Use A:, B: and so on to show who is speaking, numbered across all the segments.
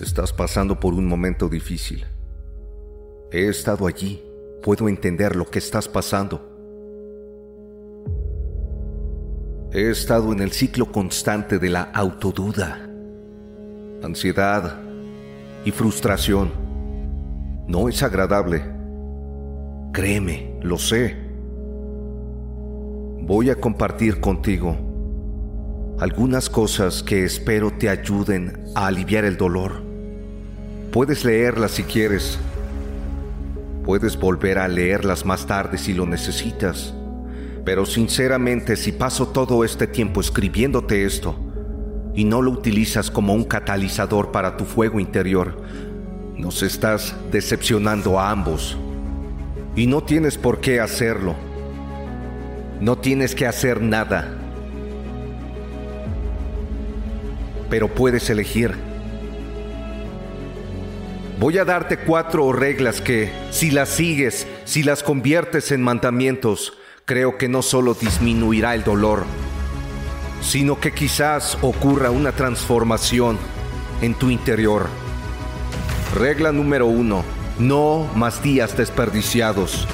A: Estás pasando por un momento difícil. He estado allí. Puedo entender lo que estás pasando. He estado en el ciclo constante de la autoduda, ansiedad y frustración. No es agradable. Créeme, lo sé. Voy a compartir contigo algunas cosas que espero te ayuden a aliviar el dolor. Puedes leerlas si quieres. Puedes volver a leerlas más tarde si lo necesitas. Pero sinceramente, si paso todo este tiempo escribiéndote esto y no lo utilizas como un catalizador para tu fuego interior, nos estás decepcionando a ambos. Y no tienes por qué hacerlo. No tienes que hacer nada. Pero puedes elegir. Voy a darte cuatro reglas que, si las sigues, si las conviertes en mandamientos, creo que no solo disminuirá el dolor, sino que quizás ocurra una transformación en tu interior. Regla número uno, no más días desperdiciados.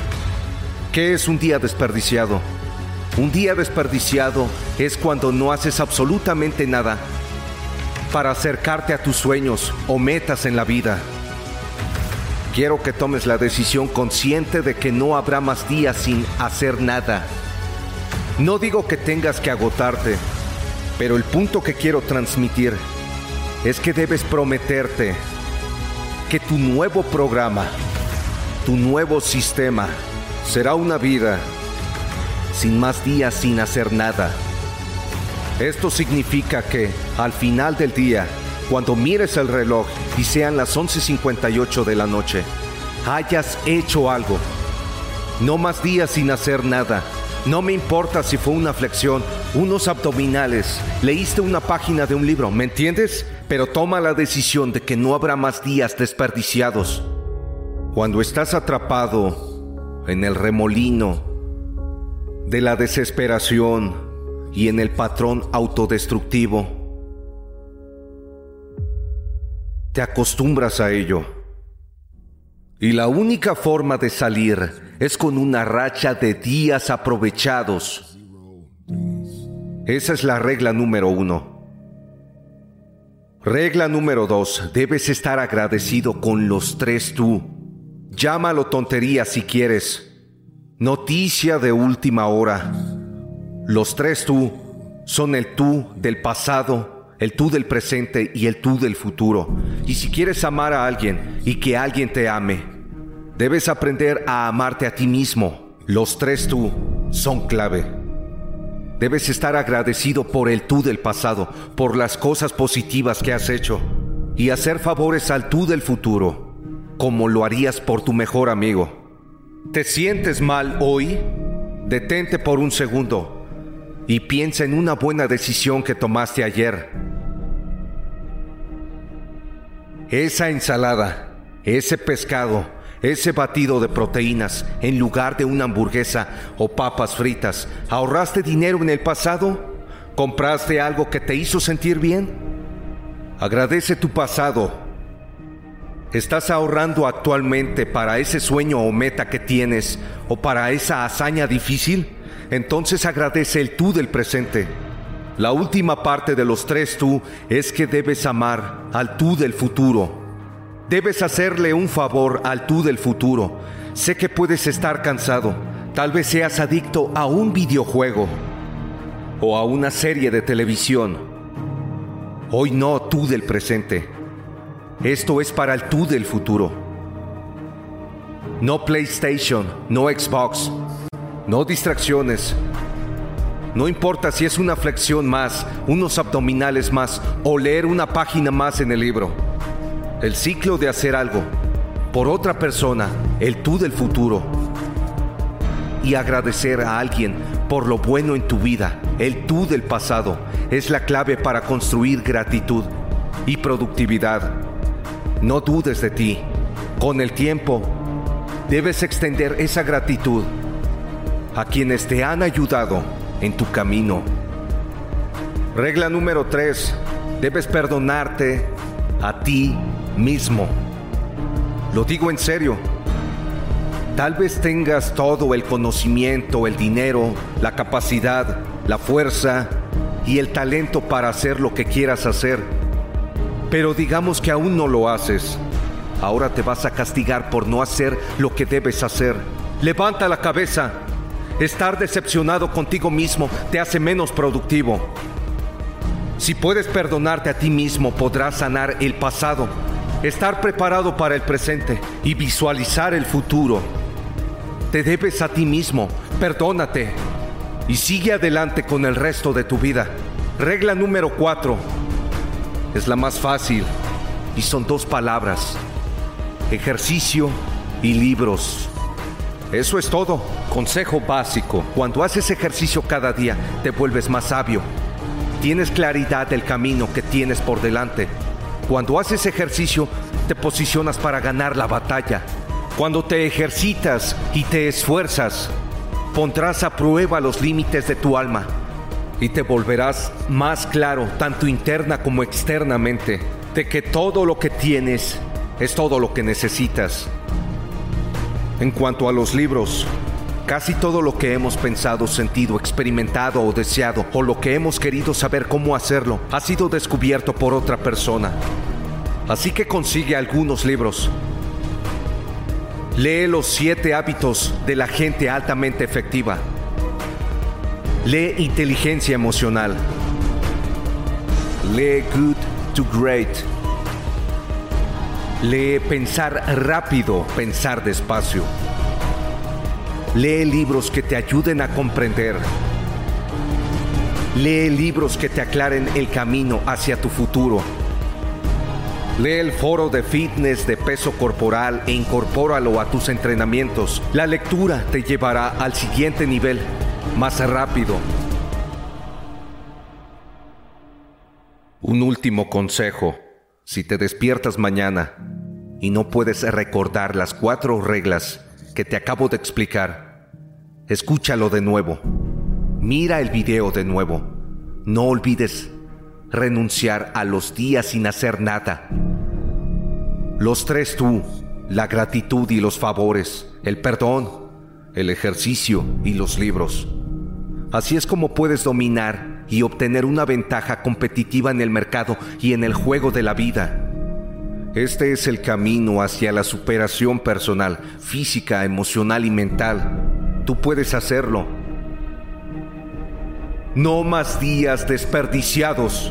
A: ¿Qué es un día desperdiciado? Un día desperdiciado es cuando no haces absolutamente nada para acercarte a tus sueños o metas en la vida. Quiero que tomes la decisión consciente de que no habrá más días sin hacer nada. No digo que tengas que agotarte, pero el punto que quiero transmitir es que debes prometerte que tu nuevo programa, tu nuevo sistema, será una vida sin más días sin hacer nada. Esto significa que al final del día, cuando mires el reloj y sean las 11.58 de la noche, hayas hecho algo. No más días sin hacer nada. No me importa si fue una flexión, unos abdominales, leíste una página de un libro, ¿me entiendes? Pero toma la decisión de que no habrá más días desperdiciados. Cuando estás atrapado en el remolino de la desesperación y en el patrón autodestructivo, te acostumbras a ello. Y la única forma de salir es con una racha de días aprovechados. Esa es la regla número uno. Regla número dos, debes estar agradecido con los tres tú. Llámalo tontería si quieres. Noticia de última hora. Los tres tú son el tú del pasado, el tú del presente y el tú del futuro. Y si quieres amar a alguien y que alguien te ame, debes aprender a amarte a ti mismo. Los tres tú son clave. Debes estar agradecido por el tú del pasado, por las cosas positivas que has hecho y hacer favores al tú del futuro, como lo harías por tu mejor amigo. ¿Te sientes mal hoy? Detente por un segundo y piensa en una buena decisión que tomaste ayer esa ensalada, ese pescado, ese batido de proteínas en lugar de una hamburguesa o papas fritas. ¿Ahorraste dinero en el pasado? ¿Compraste algo que te hizo sentir bien? Agradece tu pasado. ¿Estás ahorrando actualmente para ese sueño o meta que tienes o para esa hazaña difícil? Entonces agradece el tú del presente. La última parte de los tres tú es que debes amar al tú del futuro Debes hacerle un favor al tú del futuro. Sé que puedes estar cansado. Tal vez seas adicto a un videojuego o a una serie de televisión. Hoy no tú del presente. Esto es para el tú del futuro. No PlayStation, no Xbox, no distracciones. No importa si es una flexión más, unos abdominales más o leer una página más en el libro el ciclo de hacer algo por otra persona, el tú del futuro, y agradecer a alguien por lo bueno en tu vida, el tú del pasado, es la clave para construir gratitud y productividad. No dudes de ti. Con el tiempo, debes extender esa gratitud a quienes te han ayudado en tu camino. Regla número 3. Debes perdonarte a ti mismo. Lo digo en serio. Tal vez tengas todo el conocimiento, el dinero, la capacidad, la fuerza y el talento para hacer lo que quieras hacer. Pero digamos que aún no lo haces. Ahora te vas a castigar por no hacer lo que debes hacer. Levanta la cabeza. Estar decepcionado contigo mismo te hace menos productivo. Si puedes perdonarte a ti mismo, podrás sanar el pasado estar preparado para el presente y visualizar el futuro. Te debes a ti mismo, perdónate y sigue adelante con el resto de tu vida. Regla número cuatro es la más fácil y son dos palabras, ejercicio y libros. Eso es todo. Consejo básico. Cuando haces ejercicio cada día, te vuelves más sabio. Tienes claridad del camino que tienes por delante cuando haces ejercicio, te posicionas para ganar la batalla. Cuando te ejercitas y te esfuerzas, pondrás a prueba los límites de tu alma y te volverás más claro, tanto interna como externamente, de que todo lo que tienes es todo lo que necesitas. En cuanto a los libros, casi todo lo que hemos pensado, sentido, experimentado o deseado, o lo que hemos querido saber cómo hacerlo, ha sido descubierto por otra persona. Así que consigue algunos libros. Lee los siete hábitos de la gente altamente efectiva. Lee inteligencia emocional. Lee Good to Great. Lee pensar rápido, pensar despacio. Lee libros que te ayuden a comprender. Lee libros que te aclaren el camino hacia tu futuro. Lee el foro de fitness de peso corporal e incorpóralo a tus entrenamientos. La lectura te llevará al siguiente nivel, más rápido. Un último consejo. Si te despiertas mañana y no puedes recordar las cuatro reglas que te acabo de explicar, escúchalo de nuevo. Mira el video de nuevo. No olvides renunciar a los días sin hacer nada. Los tres tú, la gratitud y los favores, el perdón, el ejercicio y los libros. Así es como puedes dominar y obtener una ventaja competitiva en el mercado y en el juego de la vida. Este es el camino hacia la superación personal, física, emocional y mental. Tú puedes hacerlo. No más días desperdiciados.